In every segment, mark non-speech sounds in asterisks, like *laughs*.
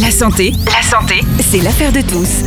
La santé, la santé, c'est l'affaire de tous.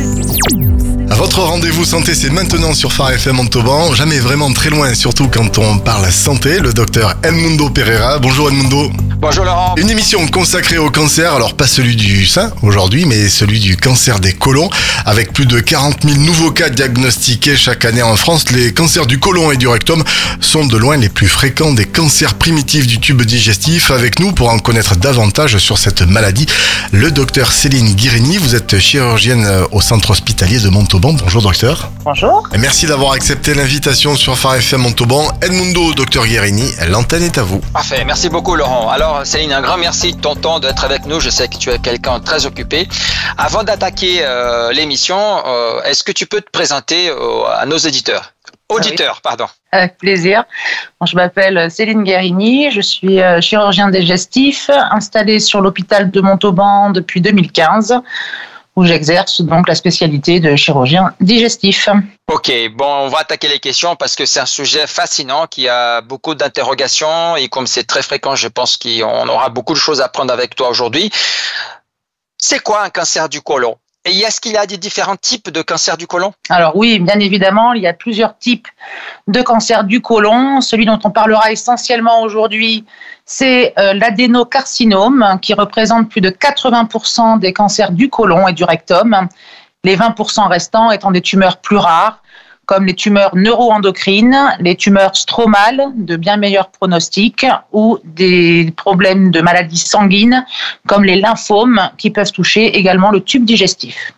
Votre rendez-vous santé, c'est maintenant sur Phare FM Montauban. Jamais vraiment très loin, surtout quand on parle santé. Le docteur Edmundo Pereira. Bonjour Edmundo. Bonjour Laurent. Une émission consacrée au cancer, alors pas celui du sein aujourd'hui, mais celui du cancer des côlons. Avec plus de 40 000 nouveaux cas diagnostiqués chaque année en France, les cancers du côlon et du rectum sont de loin les plus fréquents des cancers primitifs du tube digestif. Avec nous, pour en connaître davantage sur cette maladie, le docteur Céline Guirini. Vous êtes chirurgienne au centre hospitalier de Montauban. Bonjour docteur. Bonjour. Et merci d'avoir accepté l'invitation sur Phare FM Montauban. Edmundo, docteur Guérini, l'antenne est à vous. Parfait, merci beaucoup Laurent. Alors Céline, un grand merci de ton temps d'être avec nous. Je sais que tu es quelqu'un très occupé. Avant d'attaquer euh, l'émission, euh, est-ce que tu peux te présenter euh, à nos Auditeurs, pardon. Avec plaisir. Je m'appelle Céline Guérini, je suis chirurgien digestif, installé sur l'hôpital de Montauban depuis 2015 où j'exerce donc la spécialité de chirurgien digestif. Ok, bon, on va attaquer les questions parce que c'est un sujet fascinant qui a beaucoup d'interrogations et comme c'est très fréquent, je pense qu'on aura beaucoup de choses à prendre avec toi aujourd'hui. C'est quoi un cancer du côlon? Et est-ce qu'il y a des différents types de cancer du côlon? Alors oui, bien évidemment, il y a plusieurs types de cancer du côlon. Celui dont on parlera essentiellement aujourd'hui, c'est euh, l'adénocarcinome qui représente plus de 80% des cancers du côlon et du rectum, les 20% restants étant des tumeurs plus rares comme les tumeurs neuroendocrines, les tumeurs stromales de bien meilleurs pronostics ou des problèmes de maladies sanguines comme les lymphomes qui peuvent toucher également le tube digestif.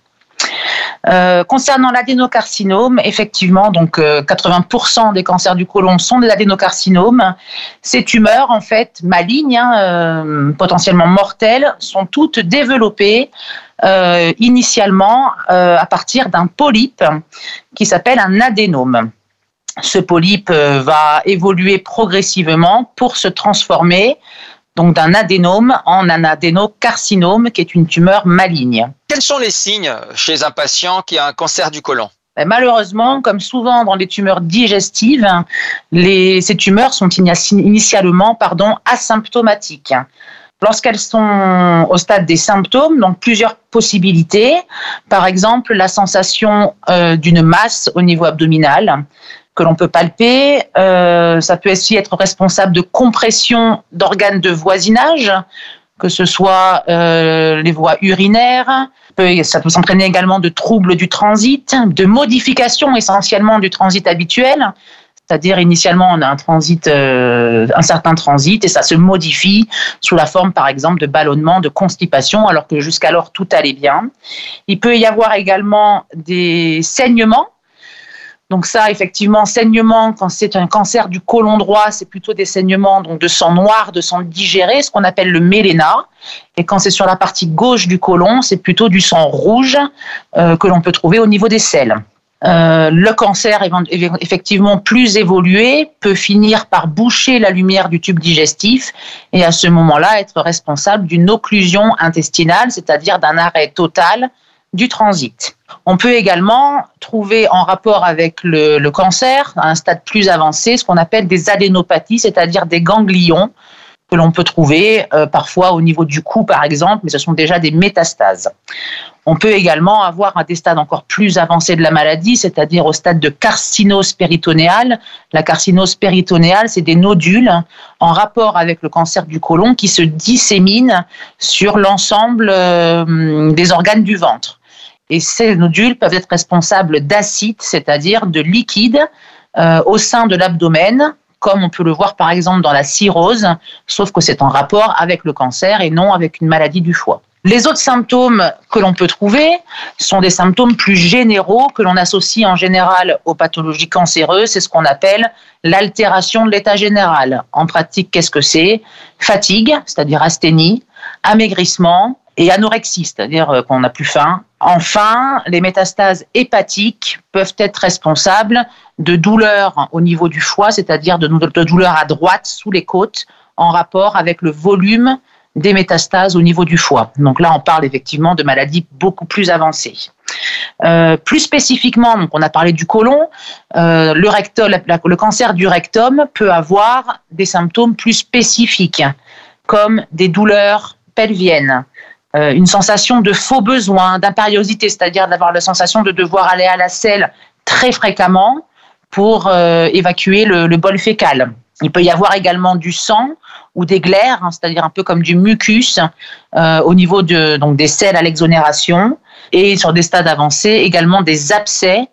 Euh, concernant l'adénocarcinome, effectivement, donc 80% euh, des cancers du côlon sont des adénocarcinomes. Ces tumeurs, en fait, malignes, hein, euh, potentiellement mortelles, sont toutes développées initialement à partir d'un polype qui s'appelle un adénome. Ce polype va évoluer progressivement pour se transformer donc d'un adénome en un adénocarcinome, qui est une tumeur maligne. Quels sont les signes chez un patient qui a un cancer du côlon? Ben, Malheureusement, comme souvent dans les tumeurs digestives, ces tumeurs sont initialement pardon, asymptomatiques. Lorsqu'elles sont au stade des symptômes, donc plusieurs possibilités. Par exemple, la sensation euh, d'une masse au niveau abdominal, que l'on peut palper. Euh, ça peut aussi être responsable de compression d'organes de voisinage, que ce soit euh, les voies urinaires. Ça peut s'entraîner également de troubles du transit, de modifications essentiellement du transit habituel. C'est-à-dire initialement on a un transit, euh, un certain transit et ça se modifie sous la forme par exemple de ballonnement, de constipation, alors que jusqu'alors tout allait bien. Il peut y avoir également des saignements donc ça, effectivement, saignement, quand c'est un cancer du côlon droit, c'est plutôt des saignements donc de sang noir, de sang digéré, ce qu'on appelle le méléna. Et quand c'est sur la partie gauche du côlon, c'est plutôt du sang rouge euh, que l'on peut trouver au niveau des selles. Euh, le cancer, effectivement plus évolué, peut finir par boucher la lumière du tube digestif et à ce moment-là être responsable d'une occlusion intestinale, c'est-à-dire d'un arrêt total du transit. On peut également trouver en rapport avec le, cancer, à un stade plus avancé, ce qu'on appelle des adénopathies, c'est-à-dire des ganglions que l'on peut trouver euh, parfois au niveau du cou, par exemple, mais ce sont déjà des métastases. On peut également avoir à des stades encore plus avancés de la maladie, c'est-à-dire au stade de carcinose péritonéale. La carcinose péritonéale, c'est des nodules en rapport avec le cancer du côlon qui se disséminent sur l'ensemble euh, des organes du ventre. Et ces nodules peuvent être responsables d'acide, c'est-à-dire de liquide euh, au sein de l'abdomen, comme on peut le voir par exemple dans la cirrhose, sauf que c'est en rapport avec le cancer et non avec une maladie du foie. Les autres symptômes que l'on peut trouver sont des symptômes plus généraux que l'on associe en général aux pathologies cancéreuses. C'est ce qu'on appelle l'altération de l'état général. En pratique, qu'est-ce que c'est? Fatigue, c'est-à-dire asthénie, amaigrissement, et anorexie, c'est-à-dire euh, qu'on n'a plus faim. Enfin, les métastases hépatiques peuvent être responsables de douleurs au niveau du foie, c'est-à-dire de, douleurs à droite sous les côtes en rapport avec le volume des métastases au niveau du foie. Donc là, on parle effectivement de maladies beaucoup plus avancées. Euh, plus spécifiquement, donc on a parlé du côlon, euh, le, cancer du rectum peut avoir des symptômes plus spécifiques, comme des douleurs pelviennes, une sensation de faux besoin, d'impériosité, c'est-à-dire d'avoir la sensation de devoir aller à la selle très fréquemment pour évacuer le, bol fécal. Il peut y avoir également du sang ou des glaires, hein, c'est-à-dire un peu comme du mucus au niveau de, donc des selles à l'exonération et sur des stades avancés également des abcès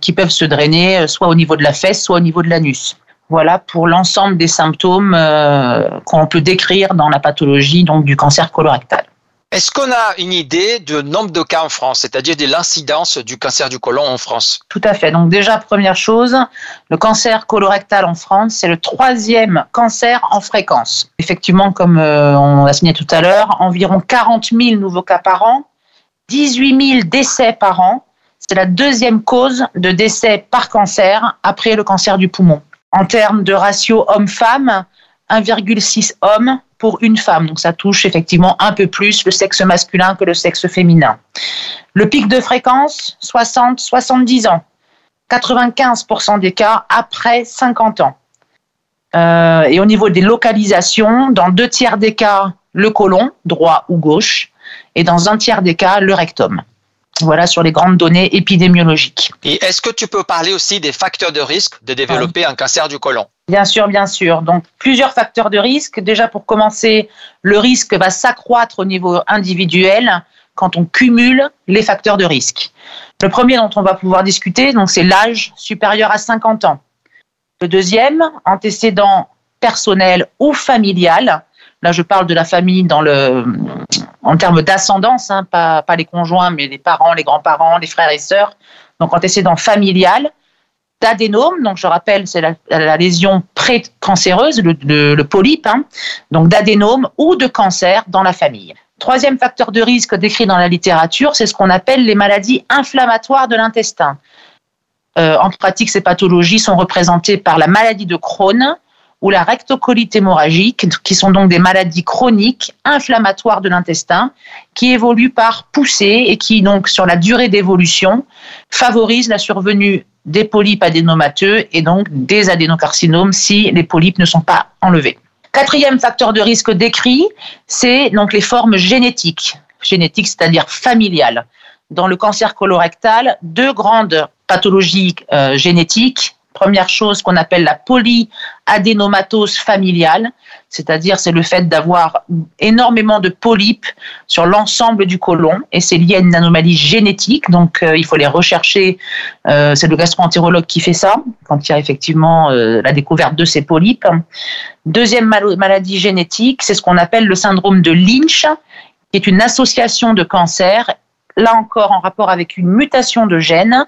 qui peuvent se drainer soit au niveau de la fesse, soit au niveau de l'anus. Voilà pour l'ensemble des symptômes euh, qu'on peut décrire dans la pathologie donc du cancer colorectal. Est-ce qu'on a une idée du nombre de cas en France, c'est-à-dire de l'incidence du cancer du côlon en France? Tout à fait. Donc déjà, première chose, le cancer colorectal en France, c'est le troisième cancer en fréquence. Effectivement, comme euh, on l'a signé tout à l'heure, environ 40 000 nouveaux cas par an, 18 000 décès par an. C'est la deuxième cause de décès par cancer après le cancer du poumon en termes de ratio homme-femme, 1,6 hommes pour une femme. Donc ça touche effectivement un peu plus le sexe masculin que le sexe féminin. Le pic de fréquence, 60-70 ans. 95% des cas après 50 ans. Euh, et au niveau des localisations, dans deux tiers des cas, le côlon, droit ou gauche, et dans un tiers des cas, le rectum. Voilà sur les grandes données épidémiologiques. Et est-ce que tu peux parler aussi des facteurs de risque de développer un cancer du côlon? Bien sûr, bien sûr. Donc plusieurs facteurs de risque. Déjà pour commencer, le risque va s'accroître au niveau individuel quand on cumule les facteurs de risque. Le premier dont on va pouvoir discuter, donc c'est l'âge supérieur à 50 ans. Le deuxième, antécédent personnel ou familial. Là, je parle de la famille dans le, en termes d'ascendance, hein, pas, pas les conjoints, mais les parents, les grands-parents, les frères et sœurs. Donc, antécédent familial, d'adénome, donc je rappelle, c'est la, lésion précancéreuse, le, le, polype, hein, donc d'adénome ou de cancer dans la famille. Troisième facteur de risque décrit dans la littérature, c'est ce qu'on appelle les maladies inflammatoires de l'intestin. Euh, en pratique, ces pathologies sont représentées par la maladie de Crohn, ou la rectocolite hémorragique, qui sont donc des maladies chroniques inflammatoires de l'intestin, qui évoluent par poussée et qui, donc, sur la durée d'évolution, favorisent la survenue des polypes adénomateux et donc des adénocarcinomes si les polypes ne sont pas enlevés. Quatrième facteur de risque décrit, c'est donc les formes génétiques. Génétiques, c'est-à-dire familiales. Dans le cancer colorectal, deux grandes pathologies euh, génétiques Première chose qu'on appelle la polyadénomatose familiale, c'est-à-dire c'est le fait d'avoir énormément de polypes sur l'ensemble du côlon et c'est lié à une anomalie génétique, donc euh, il faut les rechercher. Euh, c'est le gastroentérologue qui fait ça quand il y a effectivement euh, la découverte de ces polypes. Deuxième maladie génétique, c'est ce qu'on appelle le syndrome de Lynch, qui est une association de cancer, là encore en rapport avec une mutation de gènes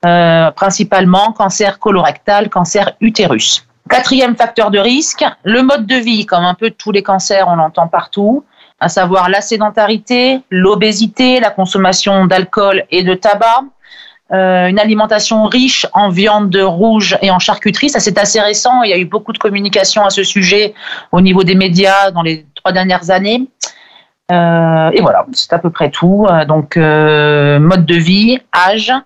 principalement cancer colorectal, cancer utérus. Quatrième facteur de risque, le mode de vie, comme un peu tous les cancers, on l'entend partout, à savoir la sédentarité, l'obésité, la consommation d'alcool et de tabac, euh, une alimentation riche en viande rouge et en charcuterie. Ça, c'est assez récent. Il y a eu beaucoup de communication à ce sujet au niveau des médias dans les trois dernières années. Euh, et voilà, c'est à peu près tout. Donc, mode de vie, âge, euh,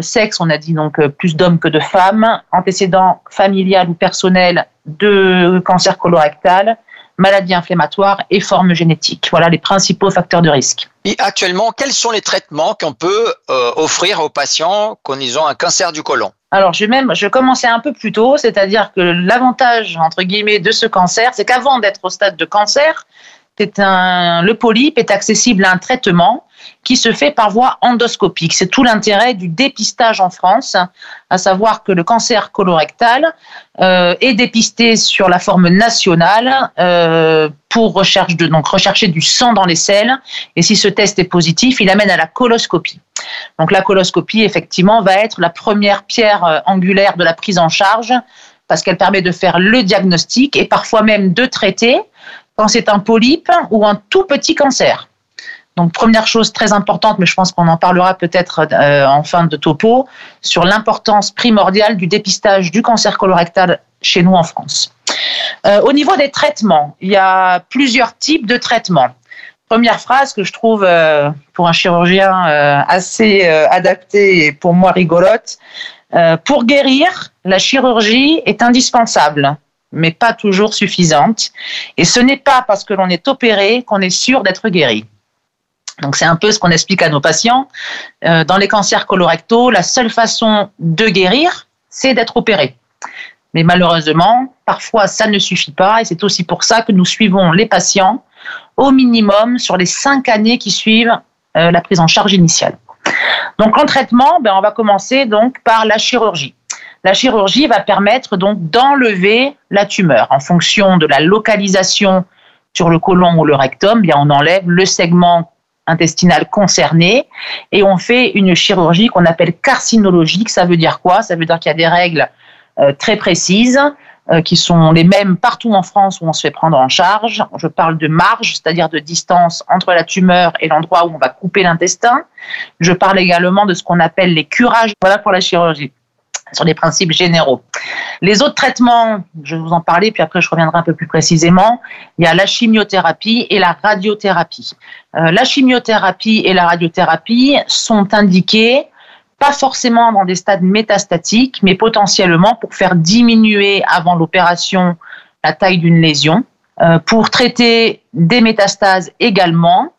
sexe, on a dit donc euh, plus d'hommes que de femmes, antécédent familial ou personnel de cancer colorectal, maladie inflammatoire et forme génétique. Voilà les principaux facteurs de risque. Et actuellement, quels sont les traitements qu'on peut euh, offrir aux patients quand ils ont un cancer du côlon? Alors, je même, je commençais un peu plus tôt, c'est-à-dire que l'avantage entre guillemets de ce cancer, c'est qu'avant d'être au stade de cancer, le polype est accessible à un traitement qui se fait par voie endoscopique. C'est tout l'intérêt du dépistage en France, à savoir que le cancer colorectal euh, est dépisté sur la forme nationale euh, pour recherche de, donc rechercher du sang dans les selles. Et si ce test est positif, il amène à la coloscopie. Donc la coloscopie, effectivement, va être la première pierre euh, angulaire de la prise en charge parce qu'elle permet de faire le diagnostic et parfois même de traiter quand c'est un polype ou un tout petit cancer. Donc première chose très importante, mais je pense qu'on en parlera peut-être euh, en fin de topo, sur l'importance primordiale du dépistage du cancer colorectal chez nous en France. Euh, au niveau des traitements, il y a plusieurs types de traitements. Première phrase que je trouve euh, pour un chirurgien assez adaptée et pour moi rigolote. pour guérir, la chirurgie est indispensable. Mais pas toujours suffisante. Et ce n'est pas parce que l'on est opéré qu'on est sûr d'être guéri. Donc c'est un peu ce qu'on explique à nos patients. Euh, dans les cancers colorectaux, la seule façon de guérir, c'est d'être opéré. Mais malheureusement, parfois ça ne suffit pas et c'est aussi pour ça que nous suivons les patients au minimum sur les cinq années qui suivent euh, la prise en charge initiale. Donc en traitement, ben, on va commencer donc par la chirurgie. La chirurgie va permettre donc d'enlever la tumeur en fonction de la localisation sur le côlon ou le rectum. Bien, on enlève le segment intestinal concerné et on fait une chirurgie qu'on appelle carcinologique. Ça veut dire quoi? Ça veut dire qu'il y a des règles euh, très précises euh, qui sont les mêmes partout en France où on se fait prendre en charge. Je parle de marge, c'est-à-dire de distance entre la tumeur et l'endroit où on va couper l'intestin. Je parle également de ce qu'on appelle les curages. Voilà pour la chirurgie sur les principes généraux. Les autres traitements, je vais vous en parler, puis après je reviendrai un peu plus précisément. Il y a la chimiothérapie et la radiothérapie. Euh, la chimiothérapie et la radiothérapie sont indiquées pas forcément dans des stades métastatiques, mais potentiellement pour faire diminuer avant l'opération la taille d'une lésion, euh, pour traiter des métastases également,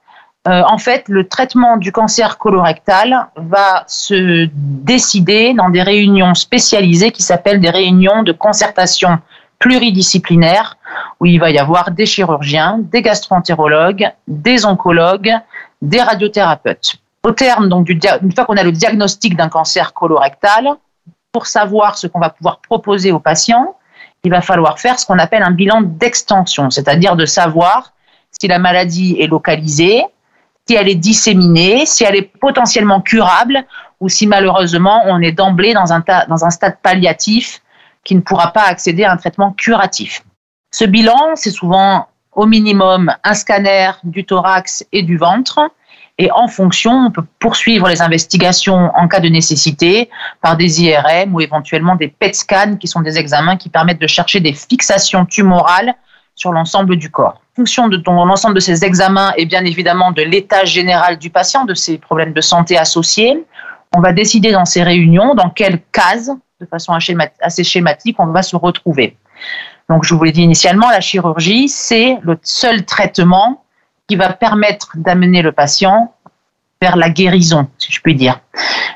euh, en fait, le traitement du cancer colorectal va se décider dans des réunions spécialisées qui s'appellent des réunions de concertation pluridisciplinaire où il va y avoir des chirurgiens, des gastroentérologues, des oncologues, des radiothérapeutes. Au terme, donc, du, une fois qu'on a le diagnostic d'un cancer colorectal, pour savoir ce qu'on va pouvoir proposer aux patients, il va falloir faire ce qu'on appelle un bilan d'extension, c'est-à-dire de savoir si la maladie est localisée, si elle est disséminée, si elle est potentiellement curable ou si malheureusement on est d'emblée dans un, stade palliatif qui ne pourra pas accéder à un traitement curatif. Ce bilan, c'est souvent au minimum un scanner du thorax et du ventre. Et en fonction, on peut poursuivre les investigations en cas de nécessité par des IRM ou éventuellement des PET scans qui sont des examens qui permettent de chercher des fixations tumorales sur l'ensemble du corps. En fonction de l'ensemble de ces examens et bien évidemment de l'état général du patient, de ses problèmes de santé associés, on va décider dans ces réunions dans quelle case, de façon assez schématique, on va se retrouver. Donc, je vous l'ai dit initialement, la chirurgie, c'est le seul traitement qui va permettre d'amener le patient vers la guérison, si je puis dire.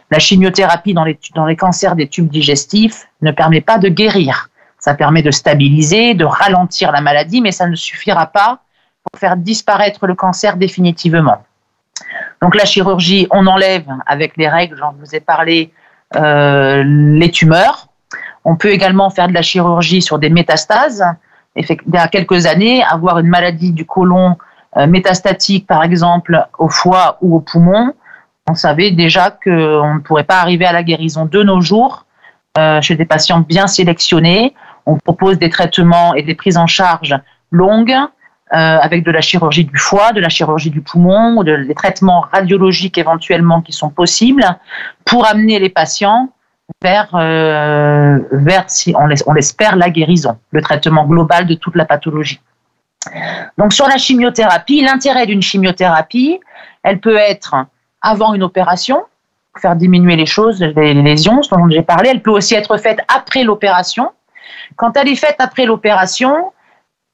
La chimiothérapie dans les, dans les cancers des tubes digestifs ne permet pas de guérir. Ça permet de stabiliser, de ralentir la maladie, mais ça ne suffira pas pour faire disparaître le cancer définitivement. Donc la chirurgie, on enlève avec les règles, j'en vous ai parlé, euh, les tumeurs. On peut également faire de la chirurgie sur des métastases. Il y a quelques années, avoir une maladie du côlon euh, métastatique, par exemple, au foie ou au poumon, on savait déjà qu'on ne pourrait pas arriver à la guérison de nos jours euh, chez des patients bien sélectionnés. On propose des traitements et des prises en charge longues euh, avec de la chirurgie du foie, de la chirurgie du poumon, ou des traitements radiologiques éventuellement qui sont possibles pour amener les patients vers, euh, si on l'espère, la guérison, le traitement global de toute la pathologie. Donc sur la chimiothérapie, l'intérêt d'une chimiothérapie, elle peut être avant une opération, faire diminuer les choses, les lésions, dont j'ai parlé. Elle peut aussi être faite après l'opération. Quand elle est faite après l'opération,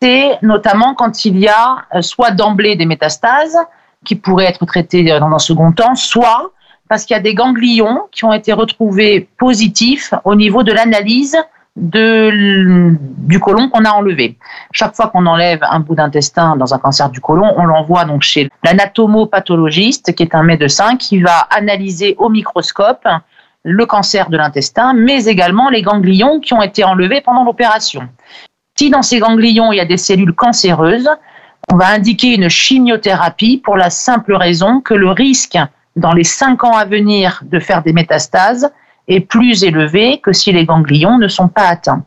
c'est notamment quand il y a euh, soit d'emblée des métastases qui pourraient être traitées euh, dans un second temps, soit parce qu'il y a des ganglions qui ont été retrouvés positifs au niveau de l'analyse du côlon qu'on a enlevé. Chaque fois qu'on enlève un bout d'intestin dans un cancer du côlon, on l'envoie donc chez l'anatomopathologiste, qui est un médecin qui va analyser au microscope le cancer de l'intestin, mais également les ganglions qui ont été enlevés pendant l'opération. Si dans ces ganglions il y a des cellules cancéreuses, on va indiquer une chimiothérapie pour la simple raison que le risque dans les cinq ans à venir de faire des métastases est plus élevé que si les ganglions ne sont pas atteints.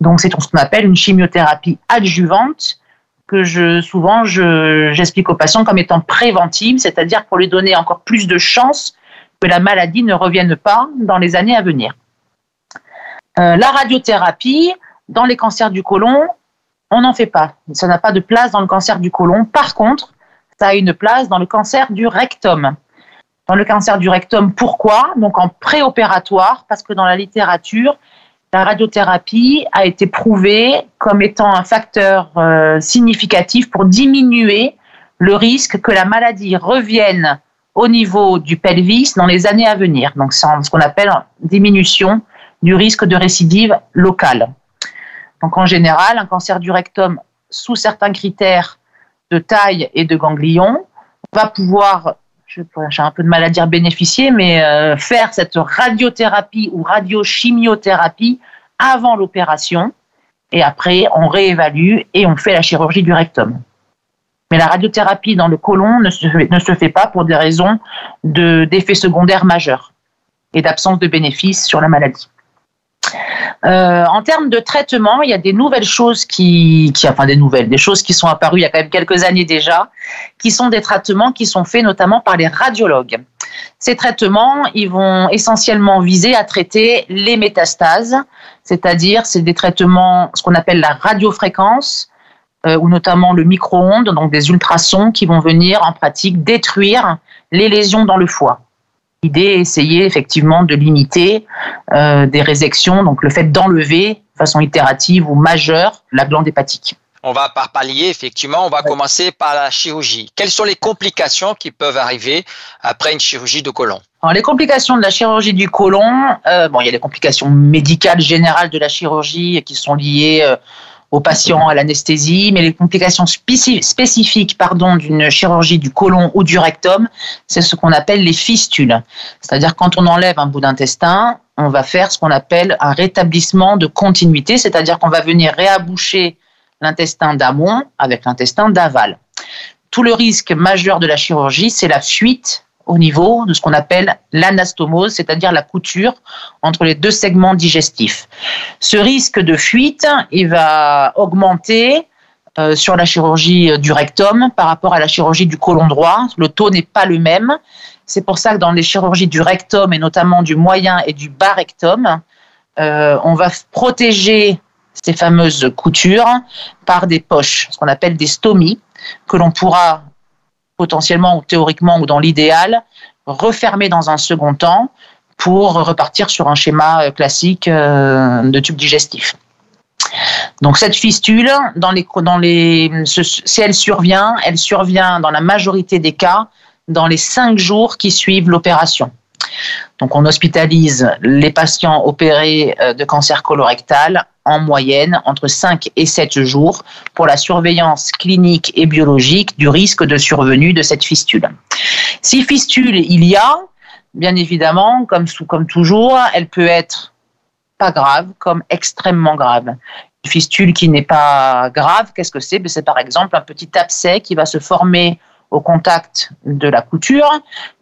Donc c'est ce qu'on appelle une chimiothérapie adjuvante que je, souvent j'explique aux patients comme étant préventive, c'est-à-dire pour lui donner encore plus de chances que la maladie ne revienne pas dans les années à venir. Euh, la radiothérapie, dans les cancers du côlon, on n'en fait pas. Ça n'a pas de place dans le cancer du côlon. Par contre, ça a une place dans le cancer du rectum dans le cancer du rectum. Pourquoi? Donc en préopératoire, parce que dans la littérature, la radiothérapie a été prouvée comme étant un facteur euh, significatif pour diminuer le risque que la maladie revienne au niveau du pelvis dans les années à venir. Donc, c'est ce qu'on appelle diminution du risque de récidive locale. Donc, en général, un cancer du rectum sous certains critères de taille et de ganglion va pouvoir, j'ai un peu de mal à dire bénéficier, mais euh, faire cette radiothérapie ou radiochimiothérapie avant l'opération. Et après, on réévalue et on fait la chirurgie du rectum. Mais la radiothérapie dans le côlon ne se, ne se fait pas pour des raisons d'effets secondaires majeurs et d'absence de bénéfices sur la maladie. Euh, en termes de traitement, il y a des nouvelles choses qui, qui, enfin des nouvelles, des choses qui sont apparues il y a quand même quelques années déjà, qui sont des traitements qui sont faits notamment par les radiologues. Ces traitements, ils vont essentiellement viser à traiter les métastases, c'est-à-dire c'est des traitements, ce qu'on appelle la radiofréquence, ou notamment le micro-ondes, donc des ultrasons qui vont venir en pratique détruire les lésions dans le foie. L'idée est essayer effectivement de limiter euh, des résections, donc le fait d'enlever de façon itérative ou majeure la glande hépatique. On va par palier, effectivement, on va commencer par la chirurgie. Quelles sont les complications qui peuvent arriver après une chirurgie de côlon Alors, les complications de la chirurgie du côlon, euh, bon, il y a les complications médicales générales de la chirurgie qui sont liées euh, aux patients à l'anesthésie, mais les complications spécifiques pardon, d'une chirurgie du côlon ou du rectum, c'est ce qu'on appelle les fistules. C'est-à-dire quand on enlève un bout d'intestin, on va faire ce qu'on appelle un rétablissement de continuité, c'est-à-dire qu'on va venir réaboucher l'intestin d'amont avec l'intestin d'aval. Tout le risque majeur de la chirurgie, c'est la fuite au niveau de ce qu'on appelle l'anastomose, c'est-à-dire la couture entre les deux segments digestifs. Ce risque de fuite, il va augmenter euh, sur la chirurgie du rectum par rapport à la chirurgie du côlon droit. Le taux n'est pas le même. C'est pour ça que dans les chirurgies du rectum et notamment du moyen et du bas rectum, euh, on va protéger ces fameuses coutures par des poches, ce qu'on appelle des stomies, que l'on pourra potentiellement ou théoriquement ou dans l'idéal, refermer dans un second temps pour repartir sur un schéma euh, classique euh, de tube digestif. Donc cette fistule, si elle survient, elle survient dans la majorité des cas dans les cinq jours qui suivent l'opération. Donc on hospitalise les patients opérés euh, de cancer colorectal en moyenne entre 5 et 7 jours pour la surveillance clinique et biologique du risque de survenue de cette fistule. Si fistule il y a, bien évidemment, comme, comme toujours, elle peut être pas grave comme extrêmement grave. Une fistule qui n'est pas grave, qu'est-ce que c'est? Ben, C'est par exemple un petit abcès qui va se former au contact de la couture,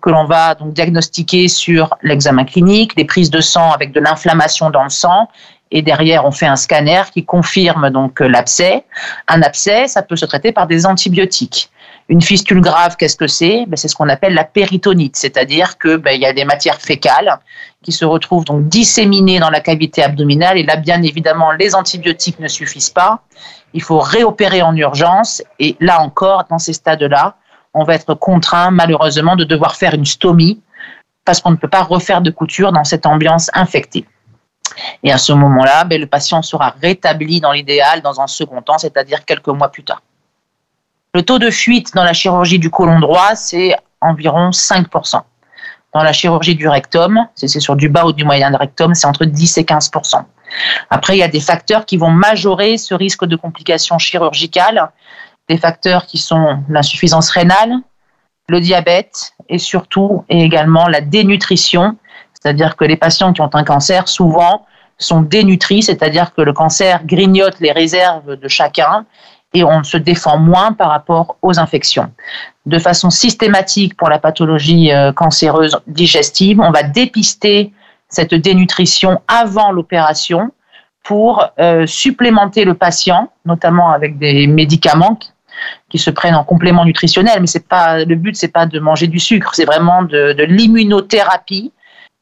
que l'on va donc diagnostiquer sur l'examen clinique, des prises de sang avec de l'inflammation dans le sang, et derrière on fait un scanner qui confirme donc l'abcès. Un abcès, ça peut se traiter par des antibiotiques. Une fistule grave, qu'est-ce que c'est? Ben, C'est ce qu'on appelle la péritonite, c'est-à-dire que ben, il y a des matières fécales qui se retrouvent donc disséminées dans la cavité abdominale, et là bien évidemment les antibiotiques ne suffisent pas. Il faut réopérer en urgence, et là encore, dans ces stades-là, on va être contraint malheureusement de devoir faire une stomie parce qu'on ne peut pas refaire de couture dans cette ambiance infectée. Et à ce moment-là, ben, le patient sera rétabli dans l'idéal dans un second temps, c'est-à-dire quelques mois plus tard. Le taux de fuite dans la chirurgie du côlon droit, c'est environ 5%. Dans la chirurgie du rectum, c'est sur du bas ou du moyen de rectum, c'est entre 10 et 15%. Après, il y a des facteurs qui vont majorer ce risque de complications chirurgicales des facteurs qui sont l'insuffisance rénale, le diabète et surtout et également la dénutrition, c'est-à-dire que les patients qui ont un cancer souvent sont dénutris, c'est-à-dire que le cancer grignote les réserves de chacun et on se défend moins par rapport aux infections. De façon systématique pour la pathologie euh, cancéreuse digestive, on va dépister cette dénutrition avant l'opération pour euh, supplémenter le patient, notamment avec des médicaments qui se prennent en complément nutritionnel, mais c'est pas le but, c'est pas de manger du sucre, c'est vraiment de, de l'immunothérapie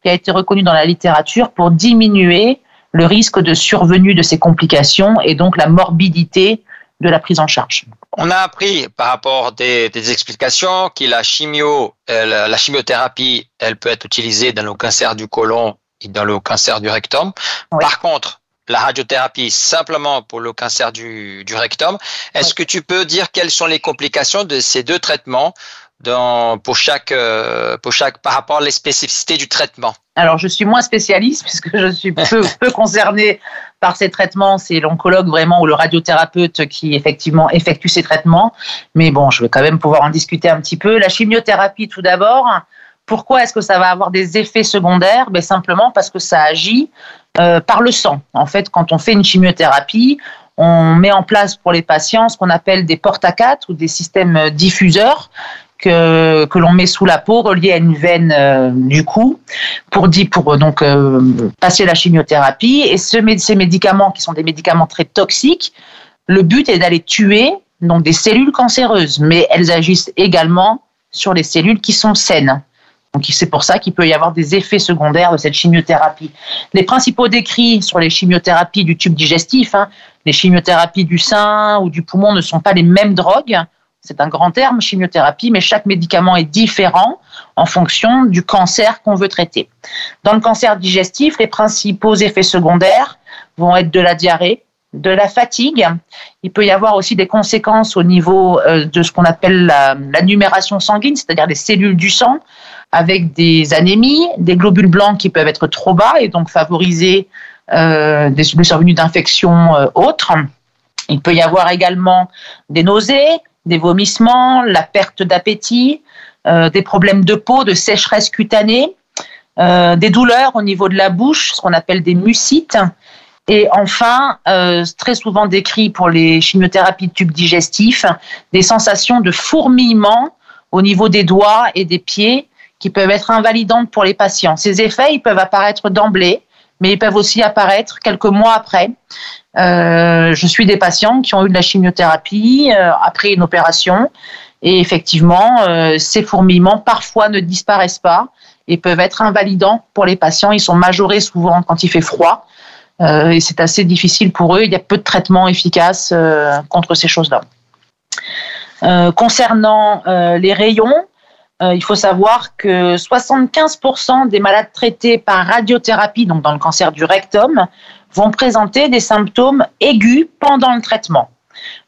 qui a été reconnue dans la littérature pour diminuer le risque de survenue de ces complications et donc la morbidité de la prise en charge. On a appris par rapport des, des explications que la chimio, la chimiothérapie, elle peut être utilisée dans le cancer du côlon et dans le cancer du rectum. Par contre, la radiothérapie simplement pour le cancer du, rectum. Est-ce que tu peux dire quelles sont les complications de ces deux traitements dans, pour, chaque, euh, pour chaque, par rapport à les spécificités du traitement? Alors, je suis moins spécialiste puisque je suis peu, *laughs* peu concernée par ces traitements. C'est l'oncologue vraiment ou le radiothérapeute qui effectivement effectue ces traitements. Mais bon, je vais quand même pouvoir en discuter un petit peu. La chimiothérapie, tout d'abord. Pourquoi est-ce que ça va avoir des effets secondaires? Ben Simplement parce que ça agit euh, par le sang. En fait, quand on fait une chimiothérapie, on met en place pour les patients ce qu'on appelle des porte à quatre ou des systèmes diffuseurs que, l'on met sous la peau, reliés à une veine euh, du cou, pour, pour donc euh, passer la chimiothérapie. Et ce, ces médicaments, qui sont des médicaments très toxiques, le but est d'aller tuer donc des cellules cancéreuses, mais elles agissent également sur les cellules qui sont saines. Donc c'est pour ça qu'il peut y avoir des effets secondaires de cette chimiothérapie. Les principaux décrits sur les chimiothérapies du tube digestif, hein, les chimiothérapies du sein ou du poumon ne sont pas les mêmes drogues. C'est un grand terme, chimiothérapie, mais chaque médicament est différent en fonction du cancer qu'on veut traiter. Dans le cancer digestif, les principaux effets secondaires vont être de la diarrhée, de la fatigue. Il peut y avoir aussi des conséquences au niveau euh, de ce qu'on appelle la, numération sanguine, c'est-à-dire les cellules du sang, avec des anémies, des globules blancs qui peuvent être trop bas et donc favoriser euh, des survenus d'infections euh, autres. Il peut y avoir également des nausées, des vomissements, la perte d'appétit, des problèmes de peau, de sécheresse cutanée, des douleurs au niveau de la bouche, ce qu'on appelle des mucites, et enfin, euh, très souvent décrit pour les chimiothérapies de tubes digestifs, des sensations de fourmillement au niveau des doigts et des pieds qui peuvent être invalidantes pour les patients. Ces effets, ils peuvent apparaître d'emblée, mais ils peuvent aussi apparaître quelques mois après. Euh, je suis des patients qui ont eu de la chimiothérapie euh, après une opération et effectivement, euh, ces fourmillements parfois ne disparaissent pas et peuvent être invalidants pour les patients. Ils sont majorés souvent quand il fait froid et c'est assez difficile pour eux. Il y a peu de traitements efficaces euh, contre ces choses-là. Euh, concernant les rayons, il faut savoir que 75% des malades traités par radiothérapie, donc dans le cancer du rectum, vont présenter des symptômes aigus pendant le traitement.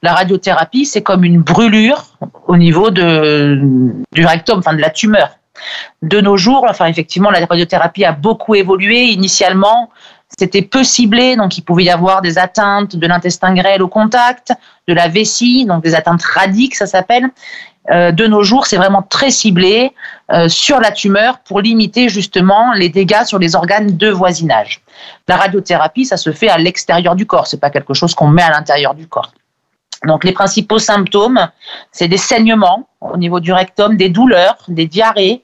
La radiothérapie, c'est comme une brûlure au niveau de, du rectum, enfin de la tumeur. De nos jours, enfin effectivement, la radiothérapie a beaucoup évolué. Initialement, c'était peu ciblé, donc il pouvait y avoir des atteintes de l'intestin grêle au contact, de la vessie, donc des atteintes radiques, ça s'appelle. Euh, de nos jours, c'est vraiment très ciblé euh, sur la tumeur pour limiter justement les dégâts sur les organes de voisinage. La radiothérapie, ça se fait à l'extérieur du corps, c'est pas quelque chose qu'on met à l'intérieur du corps. Donc les principaux symptômes, c'est des saignements au niveau du rectum, des douleurs, des diarrhées,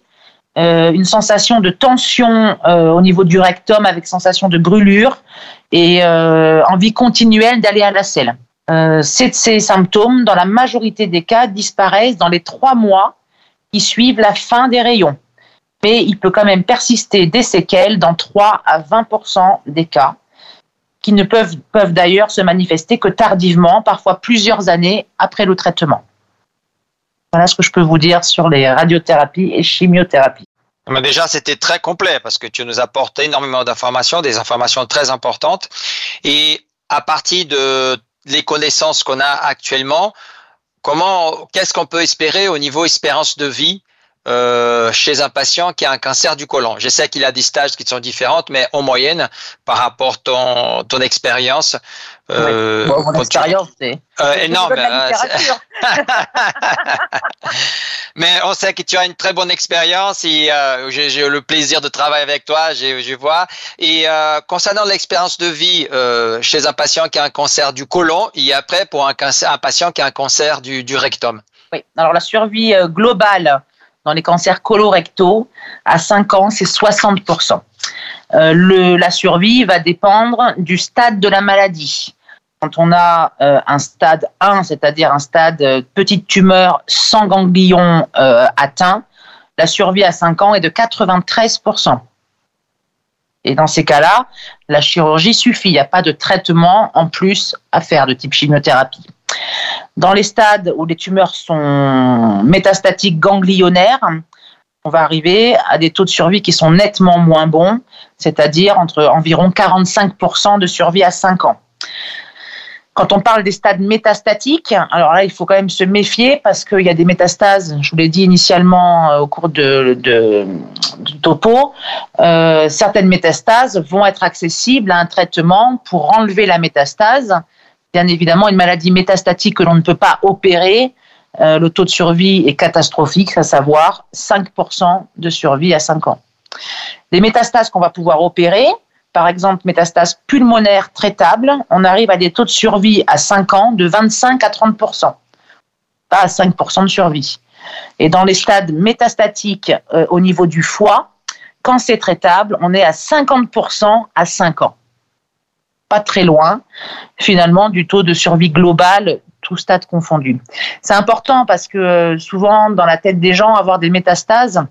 euh, une sensation de tension euh, au niveau du rectum avec sensation de brûlure et euh, envie continuelle d'aller à la selle. ces symptômes, dans la majorité des cas, disparaissent dans les trois mois qui suivent la fin des rayons. Mais il peut quand même persister des séquelles dans 3 à 20% des cas, qui ne peuvent, peuvent d'ailleurs se manifester que tardivement, parfois plusieurs années après le traitement. Voilà ce que je peux vous dire sur les radiothérapies et chimiothérapies. Mais déjà, c'était très complet parce que tu nous apportes énormément d'informations, des informations très importantes. Et à partir de les connaissances qu'on a actuellement, comment, qu'est-ce qu'on peut espérer au niveau espérance de vie euh, chez un patient qui a un cancer du côlon. Je sais qu'il a des stages qui sont différents, mais en moyenne, par rapport à ton, ton expérience. Euh, mon expérience, c'est. Euh, énorme. *laughs* mais on sait que tu as une très bonne expérience et euh, j'ai le plaisir de travailler avec toi, je, vois. Et euh, concernant l'expérience de vie euh, chez un patient qui a un cancer du côlon et après pour un, cancer, un patient qui a un cancer du, du rectum. Oui, alors la survie globale dans les cancers colorectaux, à 5 ans, c'est 60%. Euh, la survie va dépendre du stade de la maladie. Quand on a euh, un stade 1, c'est-à-dire un stade euh, petite tumeur sans ganglion atteint, la survie à 5 ans est de 93%. Et dans ces cas-là, la chirurgie suffit. Il n'y a pas de traitement en plus à faire de type chimiothérapie. Dans les stades où les tumeurs sont métastatiques ganglionnaires, on va arriver à des taux de survie qui sont nettement moins bons, c'est-à-dire entre environ 45% de survie à 5 ans. Quand on parle des stades métastatiques, alors là, il faut quand même se méfier parce qu'il y a des métastases, je vous l'ai dit initialement euh, au cours de, topo, euh, certaines métastases vont être accessibles à un traitement pour enlever la métastase. Bien évidemment, une maladie métastatique que l'on ne peut pas opérer, euh, le taux de survie est catastrophique, à savoir 5% de survie à 5 ans. Les métastases qu'on va pouvoir opérer, par exemple métastases pulmonaires traitables, on arrive à des taux de survie à 5 ans de 25 à 30 pas à 5 de survie. Et dans les stades métastatiques euh, au niveau du foie, quand c'est traitable, on est à 50 à 5 ans. Pas très loin, finalement, du taux de survie global, tout stade confondu. C'est important parce que euh, souvent, dans la tête des gens, avoir des métastases,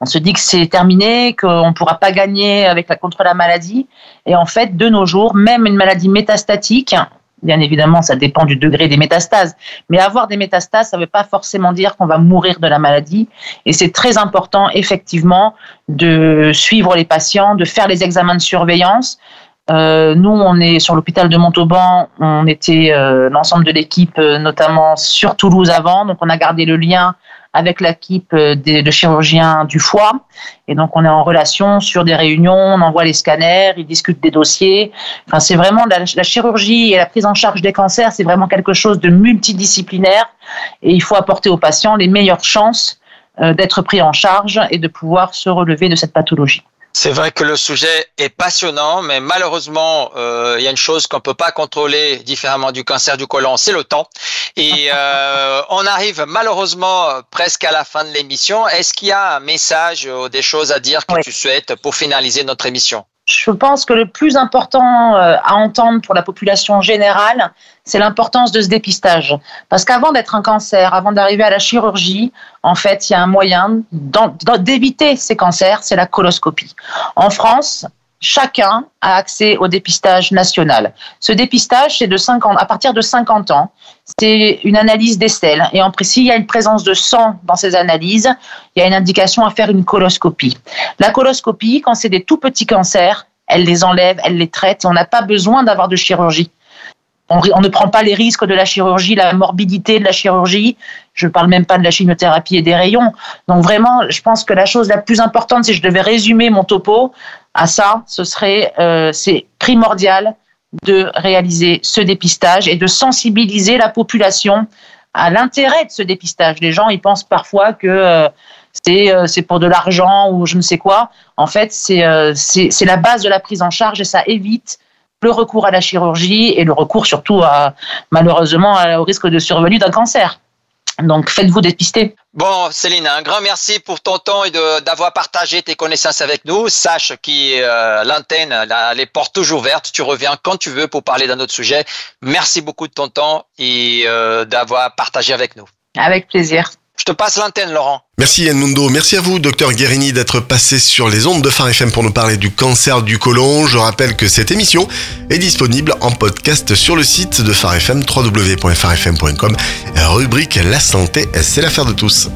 on se dit que c'est terminé, qu'on ne pourra pas gagner avec la contre la maladie. Et en fait, de nos jours, même une maladie métastatique, bien évidemment, ça dépend du degré des métastases, mais avoir des métastases, ça ne veut pas forcément dire qu'on va mourir de la maladie. Et c'est très important, effectivement, de suivre les patients, de faire les examens de surveillance. Euh, nous, on est sur l'hôpital de Montauban, on était euh, l'ensemble de l'équipe, euh, notamment sur Toulouse avant, donc on a gardé le lien avec l'équipe euh, de chirurgiens du foie. Et donc, on est en relation sur des réunions, on envoie les scanners, ils discutent des dossiers. Enfin, c'est vraiment la, la chirurgie et la prise en charge des cancers, c'est vraiment quelque chose de multidisciplinaire. Et il faut apporter aux patients les meilleures chances euh, d'être pris en charge et de pouvoir se relever de cette pathologie. C'est vrai que le sujet est passionnant, mais malheureusement, euh, il y a une chose qu'on peut pas contrôler différemment du cancer du côlon, c'est le temps. Et *laughs* euh, on arrive malheureusement presque à la fin de l'émission. Est-ce qu'il y a un message ou des choses à dire que tu souhaites pour finaliser notre émission? Je pense que le plus important euh, à entendre pour la population générale, c'est l'importance de ce dépistage. Parce qu'avant d'être un cancer, avant d'arriver à la chirurgie, en fait, il y a un moyen d'éviter ces cancers, c'est la coloscopie. En France, chacun a accès au dépistage national. Ce dépistage, c'est de 50, à partir de 50 ans. C'est une analyse des selles. Et en précis, il y a une présence de sang dans ces analyses. Il y a une indication à faire une coloscopie. La coloscopie, quand c'est des tout petits cancers, elle les enlève, elle les traite. on n'a pas besoin d'avoir de chirurgie. On, ne prend pas les risques de la chirurgie, la morbidité de la chirurgie. Je ne parle même pas de la chimiothérapie et des rayons. Donc vraiment, je pense que la chose la plus importante, si je devais résumer mon topo à ça, ce serait, euh, c'est primordial de réaliser ce dépistage et de sensibiliser la population à l'intérêt de ce dépistage. Les gens, ils pensent parfois que euh, euh, c'est pour de l'argent ou je ne sais quoi. En fait, c'est la base de la prise en charge et ça évite le recours à la chirurgie et le recours surtout à, malheureusement au risque de survenue d'un cancer. Donc faites-vous dépister. Bon, Céline, un grand merci pour ton temps et d'avoir partagé tes connaissances avec nous. Sache que euh, l'antenne, les portes toujours ouvertes. Tu reviens quand tu veux pour parler d'un autre sujet. Merci beaucoup de ton temps et euh, d'avoir partagé avec nous. Avec plaisir. Je te passe l'antenne, Laurent. Merci Mundo. Merci à vous, docteur Guérini, d'être passé sur les ondes de Phare FM pour nous parler du cancer du côlon. Je rappelle que cette émission est disponible en podcast sur le site de Phare FM. Rubrique La santé, c'est l'affaire de tous.